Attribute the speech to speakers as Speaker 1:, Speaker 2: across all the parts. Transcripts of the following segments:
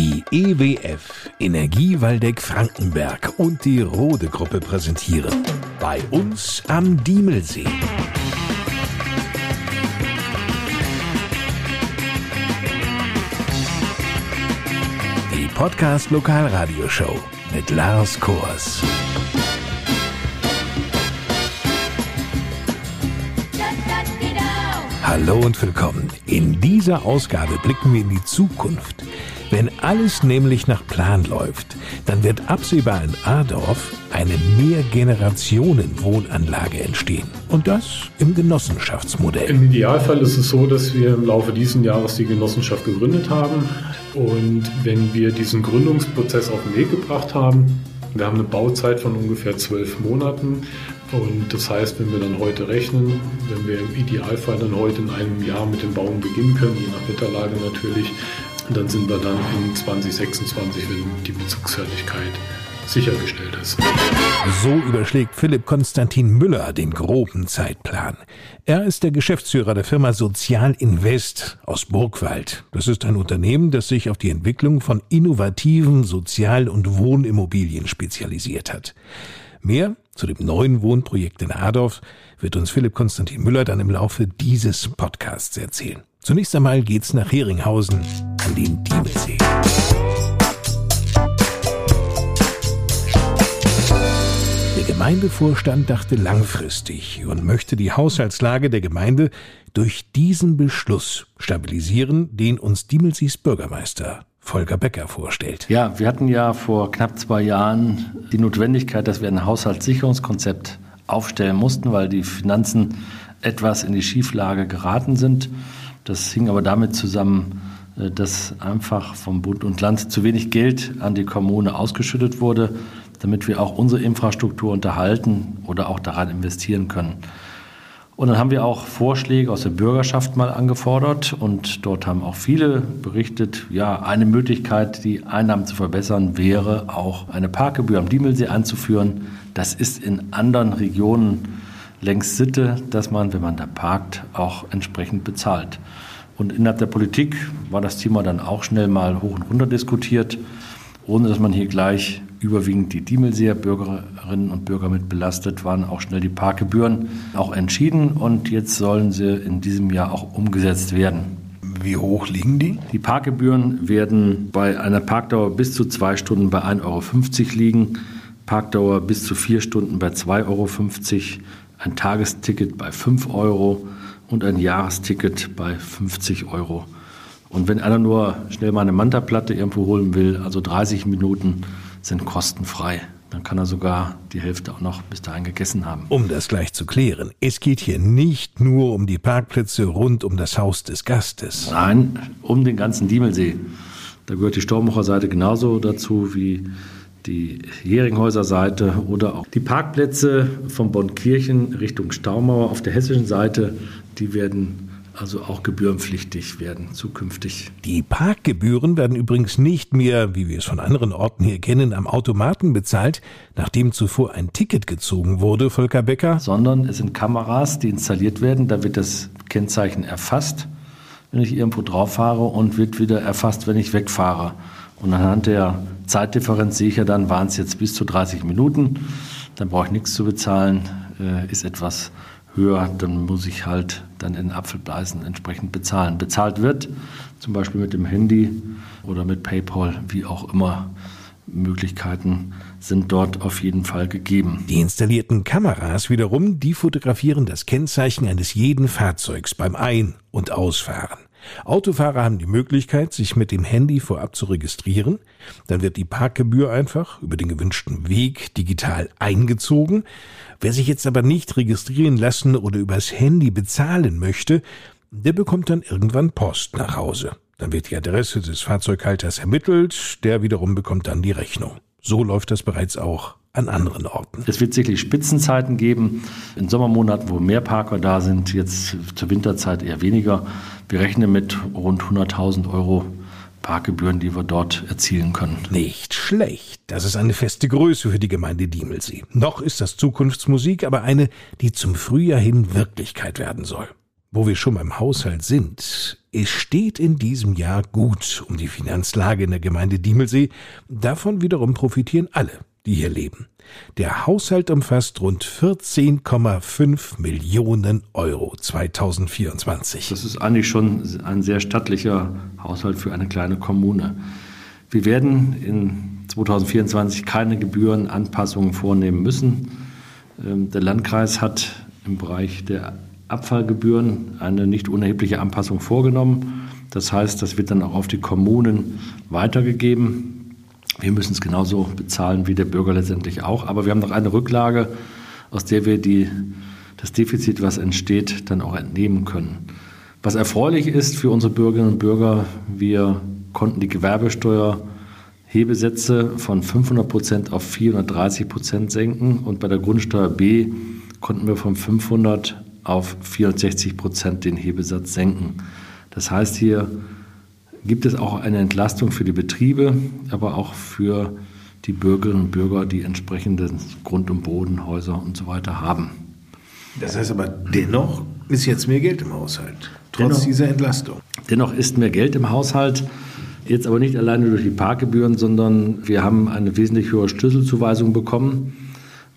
Speaker 1: Die EWF Energie Waldeck Frankenberg und die Rode Gruppe präsentieren bei uns am Diemelsee. Die Podcast Lokalradioshow mit Lars Kors. Hallo und willkommen. In dieser Ausgabe blicken wir in die Zukunft. Wenn alles nämlich nach Plan läuft, dann wird absehbar in Adorf eine Mehrgenerationen-Wohnanlage entstehen. Und das im Genossenschaftsmodell.
Speaker 2: Im Idealfall ist es so, dass wir im Laufe dieses Jahres die Genossenschaft gegründet haben. Und wenn wir diesen Gründungsprozess auf den Weg gebracht haben, wir haben eine Bauzeit von ungefähr zwölf Monaten. Und das heißt, wenn wir dann heute rechnen, wenn wir im Idealfall dann heute in einem Jahr mit dem Bauen beginnen können, je nach Wetterlage natürlich, dann sind wir dann in 2026, wenn die Bezugsfertigkeit sichergestellt ist.
Speaker 1: So überschlägt Philipp Konstantin Müller den groben Zeitplan. Er ist der Geschäftsführer der Firma Sozial Invest aus Burgwald. Das ist ein Unternehmen, das sich auf die Entwicklung von innovativen Sozial- und Wohnimmobilien spezialisiert hat. Mehr zu dem neuen Wohnprojekt in Adorf wird uns Philipp Konstantin Müller dann im Laufe dieses Podcasts erzählen. Zunächst einmal geht's nach Heringhausen an den Diemelsee. Der Gemeindevorstand dachte langfristig und möchte die Haushaltslage der Gemeinde durch diesen Beschluss stabilisieren, den uns Diemelsees Bürgermeister Volker Becker vorstellt.
Speaker 3: Ja, wir hatten ja vor knapp zwei Jahren die Notwendigkeit, dass wir ein Haushaltssicherungskonzept aufstellen mussten, weil die Finanzen etwas in die Schieflage geraten sind. Das hing aber damit zusammen, äh, dass einfach vom Bund und Land zu wenig Geld an die Kommune ausgeschüttet wurde, damit wir auch unsere Infrastruktur unterhalten oder auch daran investieren können. Und dann haben wir auch Vorschläge aus der Bürgerschaft mal angefordert und dort haben auch viele berichtet, ja, eine Möglichkeit, die Einnahmen zu verbessern, wäre auch eine Parkgebühr am Diemelsee einzuführen. Das ist in anderen Regionen längst Sitte, dass man, wenn man da parkt, auch entsprechend bezahlt. Und innerhalb der Politik war das Thema dann auch schnell mal hoch und runter diskutiert, ohne dass man hier gleich überwiegend die Diemelseer Bürgerinnen und Bürger mit belastet, waren auch schnell die Parkgebühren auch entschieden und jetzt sollen sie in diesem Jahr auch umgesetzt werden.
Speaker 1: Wie hoch liegen die?
Speaker 3: Die Parkgebühren werden bei einer Parkdauer bis zu zwei Stunden bei 1,50 Euro liegen, Parkdauer bis zu vier Stunden bei 2,50 Euro, ein Tagesticket bei 5 Euro und ein Jahresticket bei 50 Euro. Und wenn einer nur schnell mal eine Manta-Platte irgendwo holen will, also 30 Minuten sind kostenfrei. Dann kann er sogar die Hälfte auch noch bis dahin gegessen haben.
Speaker 1: Um das gleich zu klären, es geht hier nicht nur um die Parkplätze rund um das Haus des Gastes.
Speaker 3: Nein, um den ganzen Diemelsee. Da gehört die Stormacher Seite genauso dazu wie die Heringhäuser Seite oder auch die Parkplätze von Bonnkirchen Richtung Staumauer auf der hessischen Seite, die werden also auch gebührenpflichtig werden zukünftig.
Speaker 1: Die Parkgebühren werden übrigens nicht mehr, wie wir es von anderen Orten hier kennen, am Automaten bezahlt, nachdem zuvor ein Ticket gezogen wurde, Volker Becker.
Speaker 3: Sondern es sind Kameras, die installiert werden, da wird das Kennzeichen erfasst, wenn ich irgendwo drauf fahre und wird wieder erfasst, wenn ich wegfahre. Und anhand der Zeitdifferenz sehe ich ja dann, waren es jetzt bis zu 30 Minuten, dann brauche ich nichts zu bezahlen, äh, ist etwas höher, dann muss ich halt dann in Apfelpreisen entsprechend bezahlen. Bezahlt wird, zum Beispiel mit dem Handy oder mit PayPal, wie auch immer. Möglichkeiten sind dort auf jeden Fall gegeben.
Speaker 1: Die installierten Kameras wiederum, die fotografieren das Kennzeichen eines jeden Fahrzeugs beim Ein- und Ausfahren. Autofahrer haben die Möglichkeit, sich mit dem Handy vorab zu registrieren. Dann wird die Parkgebühr einfach über den gewünschten Weg digital eingezogen. Wer sich jetzt aber nicht registrieren lassen oder übers Handy bezahlen möchte, der bekommt dann irgendwann Post nach Hause. Dann wird die Adresse des Fahrzeughalters ermittelt, der wiederum bekommt dann die Rechnung. So läuft das bereits auch an anderen Orten.
Speaker 3: Es wird sicherlich Spitzenzeiten geben, in Sommermonaten, wo mehr Parker da sind, jetzt zur Winterzeit eher weniger. Wir rechnen mit rund 100.000 Euro Parkgebühren, die wir dort erzielen können.
Speaker 1: Nicht schlecht. Das ist eine feste Größe für die Gemeinde Diemelsee. Noch ist das Zukunftsmusik, aber eine, die zum Frühjahr hin Wirklichkeit werden soll. Wo wir schon beim Haushalt sind, es steht in diesem Jahr gut um die Finanzlage in der Gemeinde Diemelsee. Davon wiederum profitieren alle, die hier leben. Der Haushalt umfasst rund 14,5 Millionen Euro 2024.
Speaker 3: Das ist eigentlich schon ein sehr stattlicher Haushalt für eine kleine Kommune. Wir werden in 2024 keine Gebührenanpassungen vornehmen müssen. Ähm, der Landkreis hat im Bereich der Abfallgebühren eine nicht unerhebliche Anpassung vorgenommen. Das heißt, das wird dann auch auf die Kommunen weitergegeben. Wir müssen es genauso bezahlen wie der Bürger letztendlich auch. Aber wir haben noch eine Rücklage, aus der wir die, das Defizit, was entsteht, dann auch entnehmen können. Was erfreulich ist für unsere Bürgerinnen und Bürger, wir konnten die Gewerbesteuer Hebesätze von 500 Prozent auf 430 Prozent senken und bei der Grundsteuer B konnten wir von 500 auf 64 Prozent den Hebesatz senken. Das heißt, hier gibt es auch eine Entlastung für die Betriebe, aber auch für die Bürgerinnen und Bürger, die entsprechende Grund- und Bodenhäuser und so weiter haben.
Speaker 1: Das heißt aber, dennoch ist jetzt mehr Geld im Haushalt, trotz dennoch, dieser Entlastung.
Speaker 3: Dennoch ist mehr Geld im Haushalt. Jetzt aber nicht alleine durch die Parkgebühren, sondern wir haben eine wesentlich höhere Schlüsselzuweisung bekommen,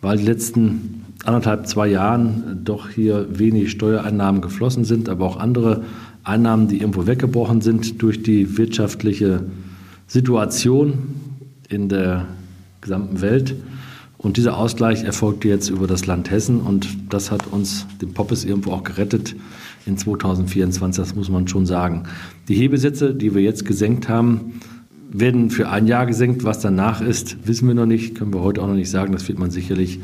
Speaker 3: weil die letzten anderthalb, zwei Jahren doch hier wenig Steuereinnahmen geflossen sind, aber auch andere Einnahmen, die irgendwo weggebrochen sind durch die wirtschaftliche Situation in der gesamten Welt. Und dieser Ausgleich erfolgte jetzt über das Land Hessen und das hat uns den Poppes irgendwo auch gerettet in 2024, das muss man schon sagen. Die Hebesätze, die wir jetzt gesenkt haben, werden für ein Jahr gesenkt. Was danach ist, wissen wir noch nicht, können wir heute auch noch nicht sagen. Das wird man sicherlich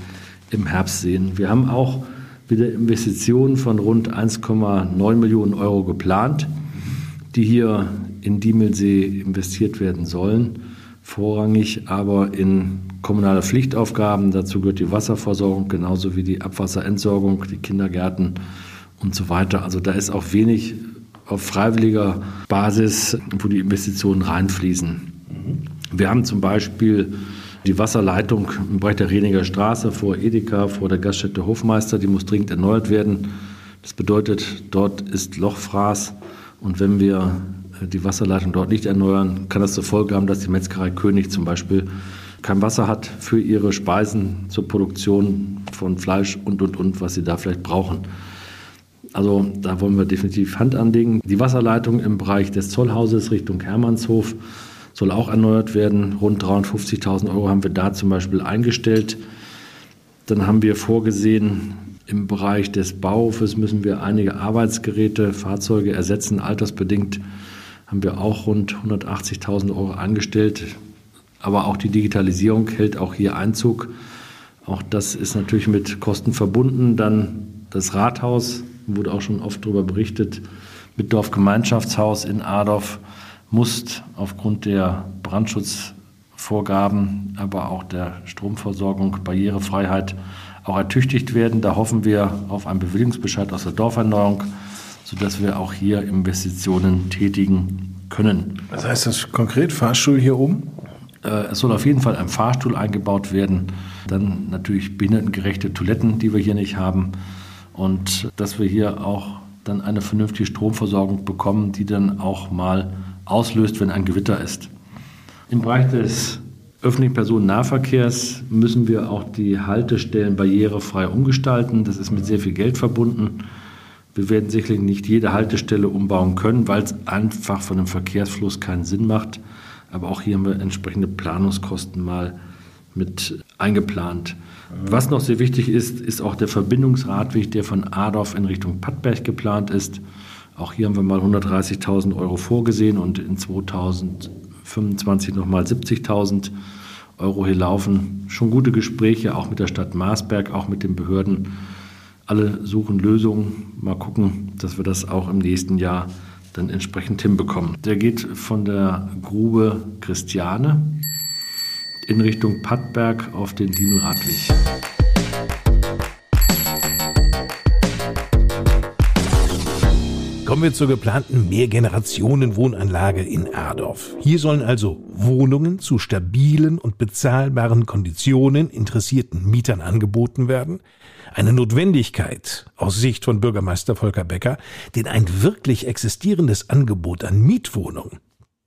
Speaker 3: im Herbst sehen. Wir haben auch wieder Investitionen von rund 1,9 Millionen Euro geplant, die hier in Diemelsee investiert werden sollen. Vorrangig aber in kommunale Pflichtaufgaben. Dazu gehört die Wasserversorgung genauso wie die Abwasserentsorgung, die Kindergärten und so weiter. Also da ist auch wenig auf freiwilliger Basis, wo die Investitionen reinfließen. Wir haben zum Beispiel die Wasserleitung im Bereich der Reniger Straße vor Edeka, vor der Gaststätte Hofmeister, die muss dringend erneuert werden. Das bedeutet, dort ist Lochfraß und wenn wir äh, die Wasserleitung dort nicht erneuern, kann das zur Folge haben, dass die Metzgerei König zum Beispiel kein Wasser hat für ihre Speisen zur Produktion von Fleisch und, und, und, was sie da vielleicht brauchen. Also da wollen wir definitiv Hand anlegen. Die Wasserleitung im Bereich des Zollhauses Richtung Hermannshof soll auch erneuert werden. Rund 350.000 Euro haben wir da zum Beispiel eingestellt. Dann haben wir vorgesehen, im Bereich des Bauhofes müssen wir einige Arbeitsgeräte, Fahrzeuge ersetzen. Altersbedingt haben wir auch rund 180.000 Euro eingestellt. Aber auch die Digitalisierung hält auch hier Einzug. Auch das ist natürlich mit Kosten verbunden. Dann das Rathaus, wurde auch schon oft darüber berichtet, mit Dorfgemeinschaftshaus in Adorf muss aufgrund der Brandschutzvorgaben, aber auch der Stromversorgung, Barrierefreiheit auch ertüchtigt werden. Da hoffen wir auf einen Bewilligungsbescheid aus der Dorferneuerung, sodass wir auch hier Investitionen tätigen können.
Speaker 1: Was heißt das konkret? Fahrstuhl hier oben?
Speaker 3: Äh, es soll auf jeden Fall ein Fahrstuhl eingebaut werden. Dann natürlich behindertengerechte Toiletten, die wir hier nicht haben. Und dass wir hier auch dann eine vernünftige Stromversorgung bekommen, die dann auch mal auslöst, wenn ein Gewitter ist. Im Bereich des öffentlichen Personennahverkehrs müssen wir auch die Haltestellen barrierefrei umgestalten. Das ist mit sehr viel Geld verbunden. Wir werden sicherlich nicht jede Haltestelle umbauen können, weil es einfach von dem Verkehrsfluss keinen Sinn macht. Aber auch hier haben wir entsprechende Planungskosten mal mit eingeplant. Was noch sehr wichtig ist, ist auch der Verbindungsradweg, der von Adorf in Richtung Pattberg geplant ist. Auch hier haben wir mal 130.000 Euro vorgesehen und in 2025 nochmal 70.000 Euro hier laufen. Schon gute Gespräche, auch mit der Stadt Marsberg, auch mit den Behörden. Alle suchen Lösungen. Mal gucken, dass wir das auch im nächsten Jahr dann entsprechend hinbekommen. Der geht von der Grube Christiane in Richtung Pattberg auf den Diemelradweg.
Speaker 1: Kommen wir zur geplanten Mehrgenerationen-Wohnanlage in Erdorf. Hier sollen also Wohnungen zu stabilen und bezahlbaren Konditionen interessierten Mietern angeboten werden. Eine Notwendigkeit aus Sicht von Bürgermeister Volker Becker, denn ein wirklich existierendes Angebot an Mietwohnungen,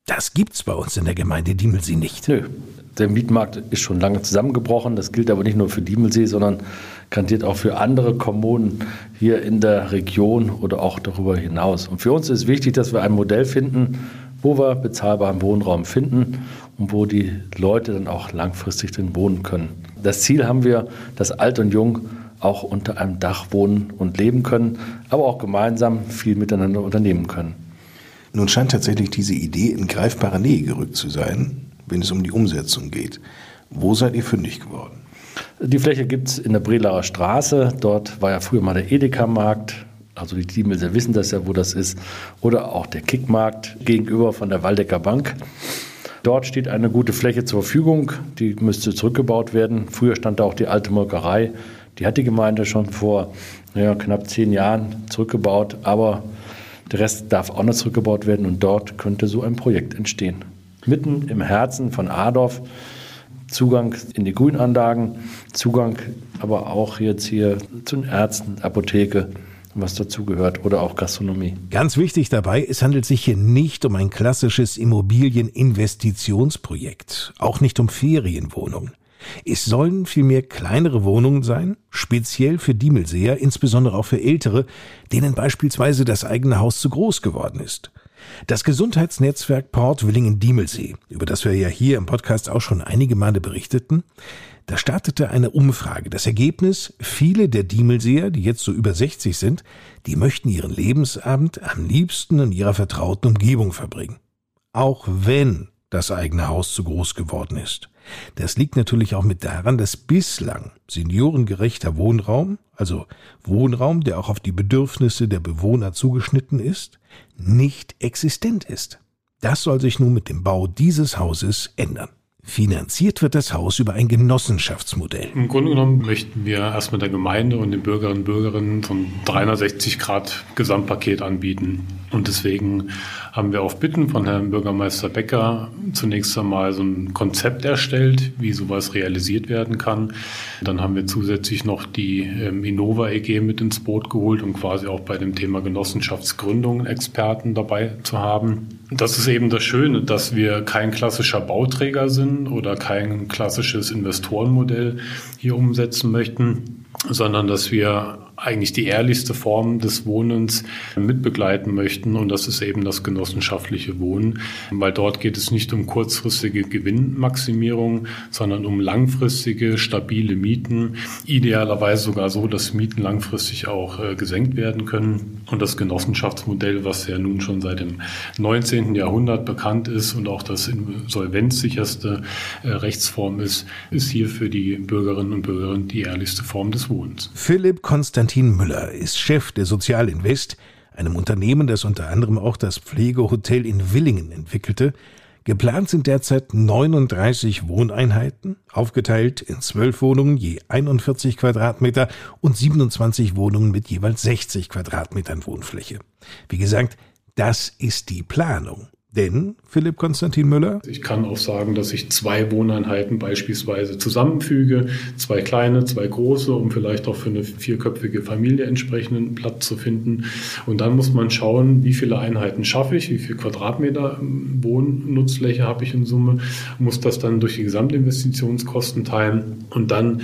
Speaker 1: das gibt's bei uns in der Gemeinde Diemelsee nicht.
Speaker 3: Nö, der Mietmarkt ist schon lange zusammengebrochen. Das gilt aber nicht nur für Diemelsee, sondern garantiert auch für andere Kommunen hier in der Region oder auch darüber hinaus. Und für uns ist wichtig, dass wir ein Modell finden, wo wir bezahlbaren Wohnraum finden und wo die Leute dann auch langfristig drin wohnen können. Das Ziel haben wir, dass alt und jung auch unter einem Dach wohnen und leben können, aber auch gemeinsam viel miteinander unternehmen können.
Speaker 1: Nun scheint tatsächlich diese Idee in greifbare Nähe gerückt zu sein, wenn es um die Umsetzung geht. Wo seid ihr fündig geworden?
Speaker 3: Die Fläche gibt es in der Brelaer Straße. Dort war ja früher mal der Edeka-Markt. Also die Diemelser wissen das ja, wo das ist. Oder auch der Kickmarkt gegenüber von der Waldecker Bank. Dort steht eine gute Fläche zur Verfügung. Die müsste zurückgebaut werden. Früher stand da auch die alte Molkerei. Die hat die Gemeinde schon vor ja, knapp zehn Jahren zurückgebaut. Aber der Rest darf auch noch zurückgebaut werden. Und dort könnte so ein Projekt entstehen. Mitten im Herzen von Adorf. Zugang in die Grünanlagen, Zugang aber auch jetzt hier zu den Ärzten, Apotheke, was dazugehört oder auch Gastronomie.
Speaker 1: Ganz wichtig dabei, es handelt sich hier nicht um ein klassisches Immobilieninvestitionsprojekt, auch nicht um Ferienwohnungen. Es sollen vielmehr kleinere Wohnungen sein, speziell für Diemelseher, insbesondere auch für Ältere, denen beispielsweise das eigene Haus zu groß geworden ist. Das Gesundheitsnetzwerk Port Willingen-Diemelsee, über das wir ja hier im Podcast auch schon einige Male berichteten, da startete eine Umfrage. Das Ergebnis, viele der Diemelseer, die jetzt so über 60 sind, die möchten ihren Lebensabend am liebsten in ihrer vertrauten Umgebung verbringen. Auch wenn das eigene Haus zu groß geworden ist. Das liegt natürlich auch mit daran, dass bislang seniorengerechter Wohnraum, also Wohnraum, der auch auf die Bedürfnisse der Bewohner zugeschnitten ist, nicht existent ist. Das soll sich nun mit dem Bau dieses Hauses ändern. Finanziert wird das Haus über ein Genossenschaftsmodell.
Speaker 2: Im Grunde genommen möchten wir erst mit der Gemeinde und den Bürgerinnen und Bürgerinnen so ein 360 Grad Gesamtpaket anbieten. Und deswegen haben wir auf Bitten von Herrn Bürgermeister Becker zunächst einmal so ein Konzept erstellt, wie sowas realisiert werden kann. Dann haben wir zusätzlich noch die ähm, Innova EG mit ins Boot geholt, um quasi auch bei dem Thema Genossenschaftsgründung Experten dabei zu haben. Das ist eben das Schöne, dass wir kein klassischer Bauträger sind oder kein klassisches Investorenmodell hier umsetzen möchten, sondern dass wir eigentlich die ehrlichste Form des Wohnens mitbegleiten möchten. Und das ist eben das genossenschaftliche Wohnen, weil dort geht es nicht um kurzfristige Gewinnmaximierung, sondern um langfristige, stabile Mieten. Idealerweise sogar so, dass Mieten langfristig auch äh, gesenkt werden können. Und das Genossenschaftsmodell, was ja nun schon seit dem 19. Jahrhundert bekannt ist und auch das insolvenzsicherste äh, Rechtsform ist, ist hier für die Bürgerinnen und Bürger die ehrlichste Form des Wohnens.
Speaker 1: Philipp Konstantin Konstantin Müller ist Chef der Sozialinvest, einem Unternehmen, das unter anderem auch das Pflegehotel in Willingen entwickelte. Geplant sind derzeit 39 Wohneinheiten, aufgeteilt in 12 Wohnungen je 41 Quadratmeter und 27 Wohnungen mit jeweils 60 Quadratmetern Wohnfläche. Wie gesagt, das ist die Planung. Denn, Philipp Konstantin Müller?
Speaker 2: Ich kann auch sagen, dass ich zwei Wohneinheiten beispielsweise zusammenfüge, zwei kleine, zwei große, um vielleicht auch für eine vierköpfige Familie entsprechenden Platz zu finden. Und dann muss man schauen, wie viele Einheiten schaffe ich, wie viel Quadratmeter Wohnnutzfläche habe ich in Summe, muss das dann durch die Gesamtinvestitionskosten teilen und dann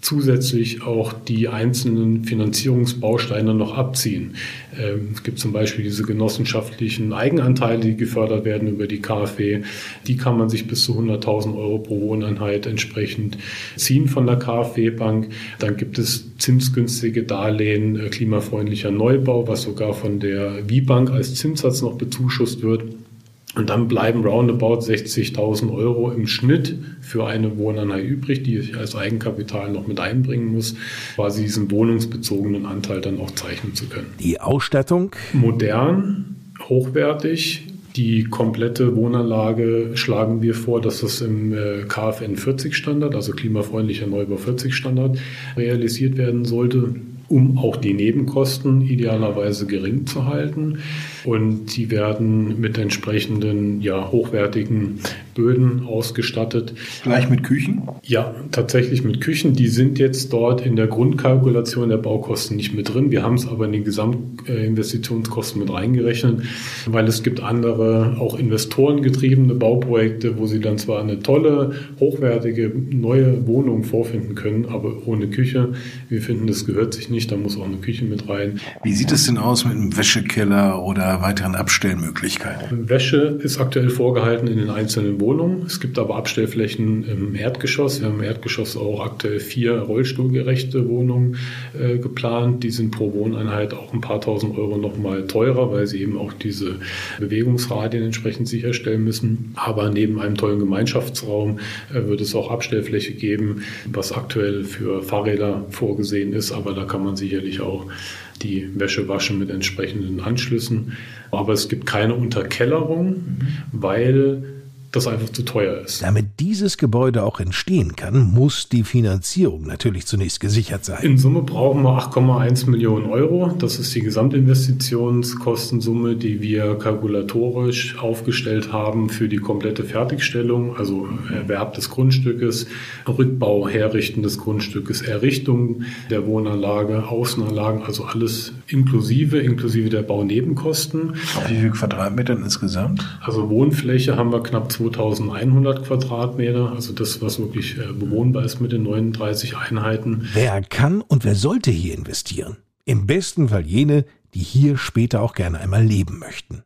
Speaker 2: zusätzlich auch die einzelnen Finanzierungsbausteine noch abziehen. Ähm, es gibt zum Beispiel diese genossenschaftlichen Eigenanteile, die gefördert werden über die KfW. Die kann man sich bis zu 100.000 Euro pro Wohneinheit entsprechend ziehen von der KfW-Bank. Dann gibt es zinsgünstige Darlehen, äh, klimafreundlicher Neubau, was sogar von der WIBank als Zinssatz noch bezuschusst wird. Und dann bleiben roundabout 60.000 Euro im Schnitt für eine Wohneinheit übrig, die ich als Eigenkapital noch mit einbringen muss, quasi diesen wohnungsbezogenen Anteil dann auch zeichnen zu können.
Speaker 1: Die Ausstattung?
Speaker 2: Modern, hochwertig. Die komplette Wohnanlage schlagen wir vor, dass das im äh, KfN 40 Standard, also klimafreundlicher Neubau 40 Standard, realisiert werden sollte um auch die Nebenkosten idealerweise gering zu halten. und die werden mit entsprechenden ja, hochwertigen Böden ausgestattet.
Speaker 1: Gleich mit Küchen?
Speaker 2: Ja, tatsächlich mit Küchen. Die sind jetzt dort in der Grundkalkulation der Baukosten nicht mit drin. Wir haben es aber in die Gesamtinvestitionskosten mit reingerechnet, weil es gibt andere, auch investorengetriebene Bauprojekte, wo sie dann zwar eine tolle, hochwertige, neue Wohnung vorfinden können, aber ohne Küche. Wir finden, das gehört sich nicht, da muss auch eine Küche mit rein.
Speaker 1: Wie sieht es denn aus mit einem Wäschekeller oder weiteren Abstellmöglichkeiten?
Speaker 2: Wäsche ist aktuell vorgehalten in den einzelnen Wohnungen. Wohnung. Es gibt aber Abstellflächen im Erdgeschoss. Wir haben im Erdgeschoss auch aktuell vier rollstuhlgerechte Wohnungen äh, geplant. Die sind pro Wohneinheit auch ein paar tausend Euro nochmal teurer, weil sie eben auch diese Bewegungsradien entsprechend sicherstellen müssen. Aber neben einem tollen Gemeinschaftsraum äh, wird es auch Abstellfläche geben, was aktuell für Fahrräder vorgesehen ist. Aber da kann man sicherlich auch die Wäsche waschen mit entsprechenden Anschlüssen. Aber es gibt keine Unterkellerung, mhm. weil das einfach zu teuer ist.
Speaker 1: Damit dieses Gebäude auch entstehen kann, muss die Finanzierung natürlich zunächst gesichert sein.
Speaker 2: In Summe brauchen wir 8,1 Millionen Euro. Das ist die Gesamtinvestitionskostensumme, die wir kalkulatorisch aufgestellt haben für die komplette Fertigstellung, also Erwerb des Grundstückes, Rückbau, Herrichten des Grundstückes, Errichtung der Wohnanlage, Außenanlagen, also alles inklusive, inklusive der Baunebenkosten.
Speaker 1: Auf wie viel Quadratmetern insgesamt?
Speaker 2: Also Wohnfläche haben wir knapp 2100 Quadratmeter, also das, was wirklich äh, bewohnbar ist mit den 39 Einheiten.
Speaker 1: Wer kann und wer sollte hier investieren? Im besten Fall jene, die hier später auch gerne einmal leben möchten.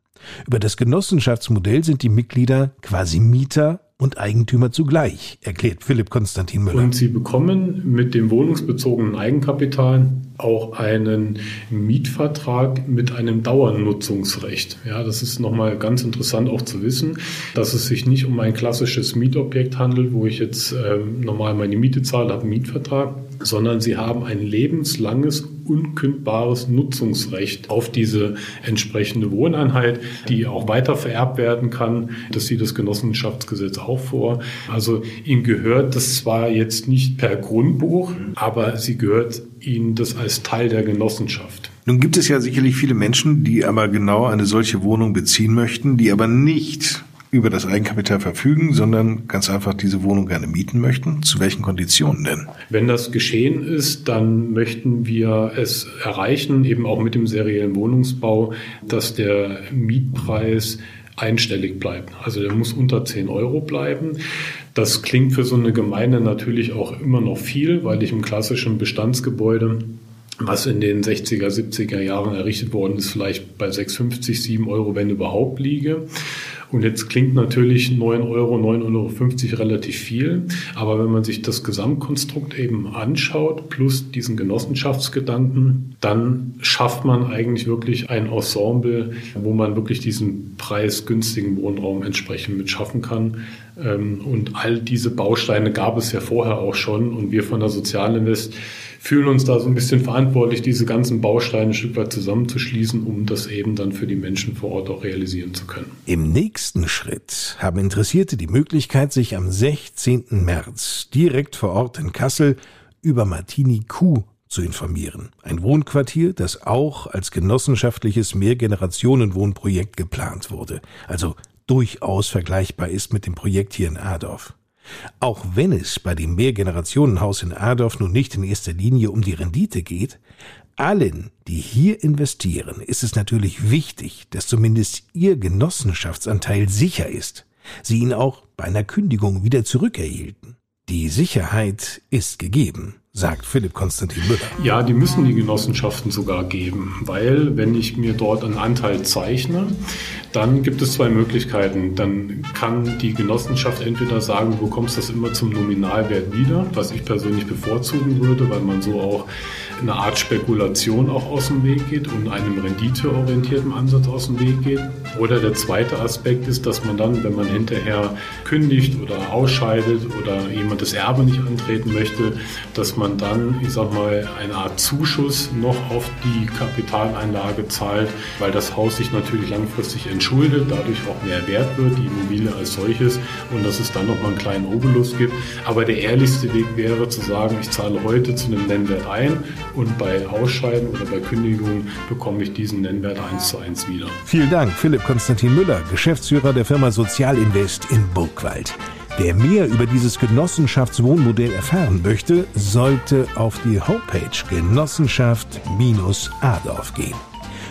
Speaker 1: Über das Genossenschaftsmodell sind die Mitglieder quasi Mieter und Eigentümer zugleich, erklärt Philipp Konstantin Müller.
Speaker 2: Und sie bekommen mit dem wohnungsbezogenen Eigenkapital auch einen Mietvertrag mit einem Dauernutzungsrecht. Ja, das ist nochmal ganz interessant auch zu wissen, dass es sich nicht um ein klassisches Mietobjekt handelt, wo ich jetzt äh, normal meine Miete zahle, habe einen Mietvertrag, sondern sie haben ein lebenslanges, unkündbares Nutzungsrecht auf diese entsprechende Wohneinheit, die auch weiter vererbt werden kann. Das sieht das Genossenschaftsgesetz auch vor. Also ihnen gehört das zwar jetzt nicht per Grundbuch, aber sie gehört ihnen das als Teil der Genossenschaft.
Speaker 1: Nun gibt es ja sicherlich viele Menschen, die aber genau eine solche Wohnung beziehen möchten, die aber nicht über das Eigenkapital verfügen, sondern ganz einfach diese Wohnung gerne mieten möchten. Zu welchen Konditionen denn?
Speaker 2: Wenn das geschehen ist, dann möchten wir es erreichen, eben auch mit dem seriellen Wohnungsbau, dass der Mietpreis einstellig bleibt. Also der muss unter 10 Euro bleiben. Das klingt für so eine Gemeinde natürlich auch immer noch viel, weil ich im klassischen Bestandsgebäude was in den 60er, 70er Jahren errichtet worden ist, vielleicht bei 6,50, 7 Euro, wenn überhaupt liege. Und jetzt klingt natürlich 9 Euro, 9,50 Euro relativ viel. Aber wenn man sich das Gesamtkonstrukt eben anschaut, plus diesen Genossenschaftsgedanken, dann schafft man eigentlich wirklich ein Ensemble, wo man wirklich diesen preisgünstigen Wohnraum entsprechend mit schaffen kann. Ähm, und all diese Bausteine gab es ja vorher auch schon. Und wir von der Sozialinvest fühlen uns da so ein bisschen verantwortlich, diese ganzen Bausteine ein Stück weit zusammenzuschließen, um das eben dann für die Menschen vor Ort auch realisieren zu können.
Speaker 1: Im nächsten Schritt haben Interessierte die Möglichkeit, sich am 16. März direkt vor Ort in Kassel über Martini Q zu informieren. Ein Wohnquartier, das auch als genossenschaftliches Mehrgenerationenwohnprojekt geplant wurde, also durchaus vergleichbar ist mit dem Projekt hier in Adorf. Auch wenn es bei dem Mehrgenerationenhaus in Adorf nun nicht in erster Linie um die Rendite geht, allen, die hier investieren, ist es natürlich wichtig, dass zumindest ihr Genossenschaftsanteil sicher ist, sie ihn auch bei einer Kündigung wieder zurückerhielten. Die Sicherheit ist gegeben sagt Philipp Konstantin Müller.
Speaker 2: Ja, die müssen die Genossenschaften sogar geben, weil wenn ich mir dort einen Anteil zeichne, dann gibt es zwei Möglichkeiten. Dann kann die Genossenschaft entweder sagen, du bekommst das immer zum Nominalwert wieder, was ich persönlich bevorzugen würde, weil man so auch eine Art Spekulation auch aus dem Weg geht und einem renditeorientierten Ansatz aus dem Weg geht. Oder der zweite Aspekt ist, dass man dann, wenn man hinterher kündigt oder ausscheidet oder jemand das Erbe nicht antreten möchte, dass man man dann, ich sag mal, eine Art Zuschuss noch auf die Kapitaleinlage zahlt, weil das Haus sich natürlich langfristig entschuldet, dadurch auch mehr wert wird, die Immobilie als solches und dass es dann nochmal einen kleinen Obolus gibt. Aber der ehrlichste Weg wäre zu sagen, ich zahle heute zu einem Nennwert ein und bei Ausscheiden oder bei Kündigung bekomme ich diesen Nennwert eins zu eins wieder.
Speaker 1: Vielen Dank, Philipp Konstantin Müller, Geschäftsführer der Firma Sozialinvest in Burgwald. Wer mehr über dieses Genossenschaftswohnmodell erfahren möchte, sollte auf die Homepage Genossenschaft-Adorf gehen.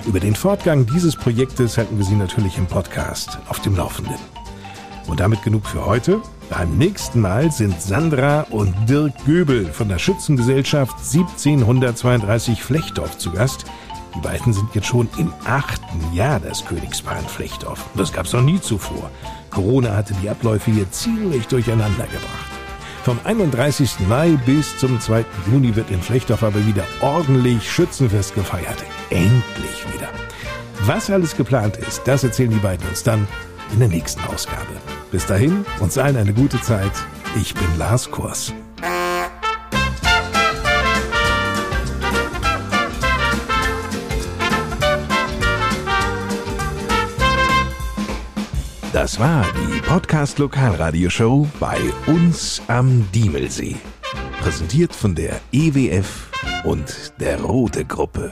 Speaker 1: Über den Fortgang dieses Projektes halten wir Sie natürlich im Podcast auf dem Laufenden. Und damit genug für heute. Beim nächsten Mal sind Sandra und Dirk Göbel von der Schützengesellschaft 1732 Flechtdorf zu Gast. Die beiden sind jetzt schon im achten Jahr das Königspaar in Flechtdorf. Das gab es noch nie zuvor. Corona hatte die Abläufe hier ziemlich durcheinander gebracht. Vom 31. Mai bis zum 2. Juni wird in Flechtdorf aber wieder ordentlich Schützenfest gefeiert. Endlich wieder. Was alles geplant ist, das erzählen die beiden uns dann in der nächsten Ausgabe. Bis dahin, uns allen eine gute Zeit. Ich bin Lars Kurs. Das war die Podcast Lokalradioshow bei uns am Diemelsee. Präsentiert von der EWF und der Rote Gruppe.